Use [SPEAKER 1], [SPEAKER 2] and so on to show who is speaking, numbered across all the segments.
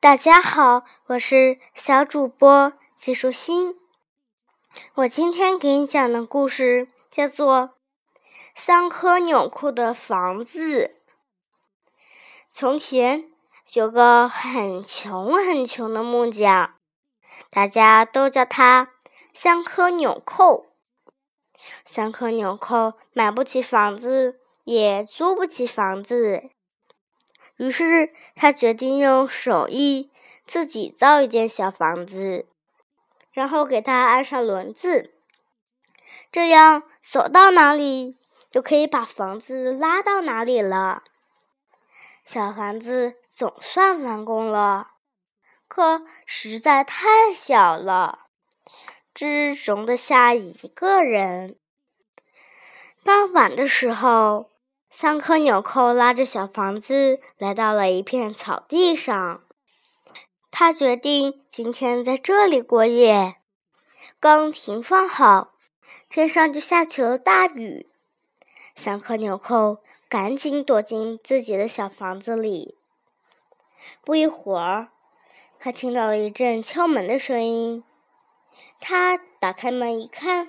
[SPEAKER 1] 大家好，我是小主播季舒心。我今天给你讲的故事叫做《三颗纽扣的房子》。从前有个很穷很穷的木匠，大家都叫他三颗纽扣。三颗纽扣买不起房子，也租不起房子。于是他决定用手艺自己造一间小房子，然后给它安上轮子，这样走到哪里就可以把房子拉到哪里了。小房子总算完工了，可实在太小了，只容得下一个人。傍晚的时候。三颗纽扣拉着小房子来到了一片草地上，他决定今天在这里过夜。刚停放好，天上就下起了大雨。三颗纽扣赶紧躲进自己的小房子里。不一会儿，他听到了一阵敲门的声音。他打开门一看，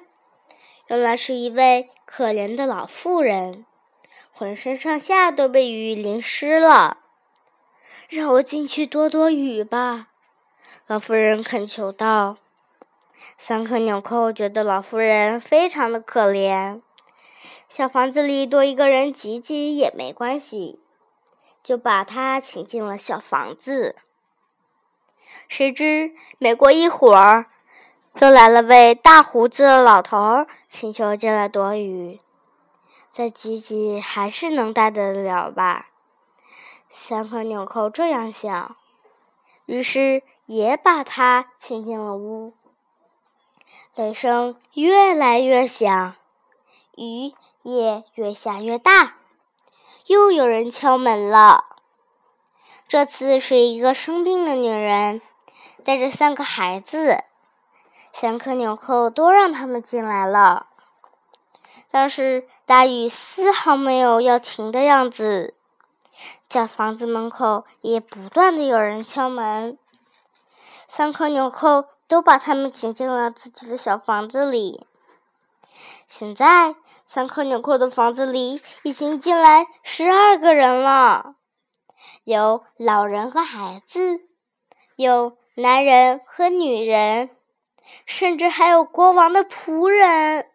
[SPEAKER 1] 原来是一位可怜的老妇人。浑身上下都被雨淋湿了，让我进去躲躲雨吧，老妇人恳求道。三颗纽扣觉得老妇人非常的可怜，小房子里多一个人挤挤也没关系，就把她请进了小房子。谁知没过一会儿，又来了位大胡子老头，请求进来躲雨。再挤挤还是能待得了吧？三颗纽扣这样想，于是也把他请进了屋。雷声越来越响，雨也越下越大，又有人敲门了。这次是一个生病的女人，带着三个孩子。三颗纽扣都让他们进来了。但是大雨丝毫没有要停的样子，在房子门口也不断的有人敲门。三颗纽扣都把他们请进了自己的小房子里。现在，三颗纽扣的房子里已经进来十二个人了，有老人和孩子，有男人和女人，甚至还有国王的仆人。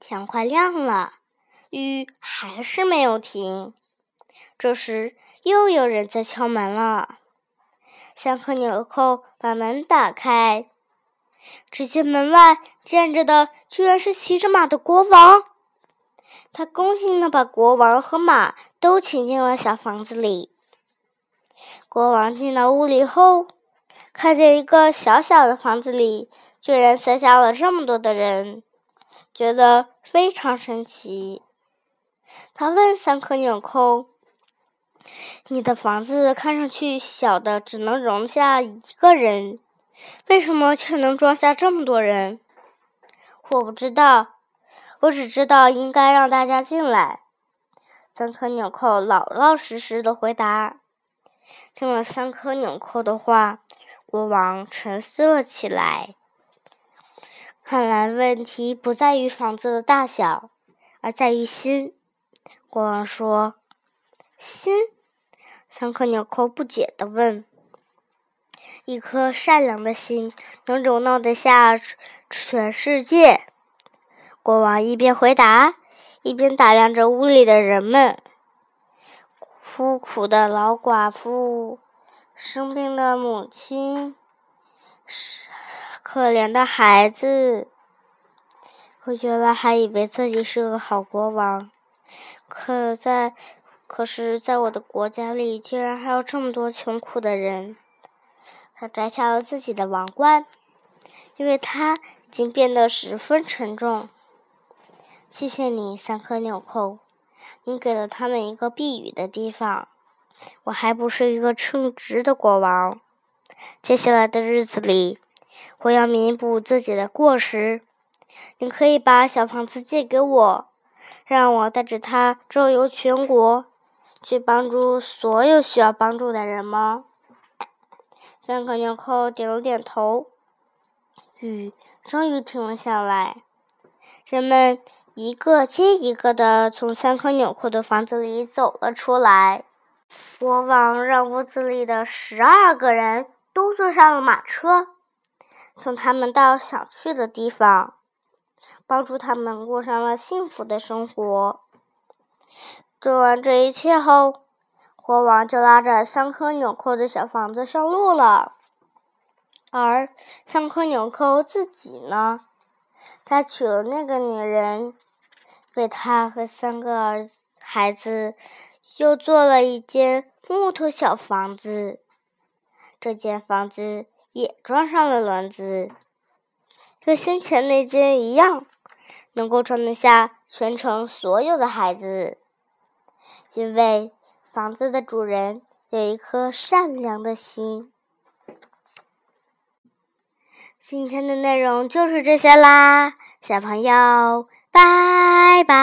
[SPEAKER 1] 天快亮了，雨还是没有停。这时，又有人在敲门了。三颗纽扣把门打开，只见门外站着的居然是骑着马的国王。他恭敬的把国王和马都请进了小房子里。国王进到屋里后，看见一个小小的房子里居然塞下了这么多的人。觉得非常神奇，他问三颗纽扣：“你的房子看上去小的只能容下一个人，为什么却能装下这么多人？”我不知道，我只知道应该让大家进来。三颗纽扣老老实实的回答。听了三颗纽扣的话，国王沉思了起来。看来问题不在于房子的大小，而在于心。国王说：“心？”三颗纽扣不解地问：“一颗善良的心能容纳得下全世界？”国王一边回答，一边打量着屋里的人们：孤苦的老寡妇，生病的母亲。是。可怜的孩子，我原来还以为自己是个好国王，可在，可是，在我的国家里，竟然还有这么多穷苦的人。他摘下了自己的王冠，因为他已经变得十分沉重。谢谢你，三颗纽扣，你给了他们一个避雨的地方。我还不是一个称职的国王。接下来的日子里。我要弥补自己的过失，你可以把小房子借给我，让我带着它周游全国，去帮助所有需要帮助的人吗？三颗纽扣点了点头，雨终于停了下来。人们一个接一个的从三颗纽扣的房子里走了出来。国王让屋子里的十二个人都坐上了马车，送他们到想去的地方，帮助他们过上了幸福的生活。做完这一切后，国王就拉着三颗纽扣的小房子上路了。而三颗纽扣自己呢，他娶了那个女人，为他和三个儿子孩子。又做了一间木头小房子，这间房子也装上了轮子，和先前那间一样，能够装得下全城所有的孩子。因为房子的主人有一颗善良的心。今天的内容就是这些啦，小朋友，拜拜。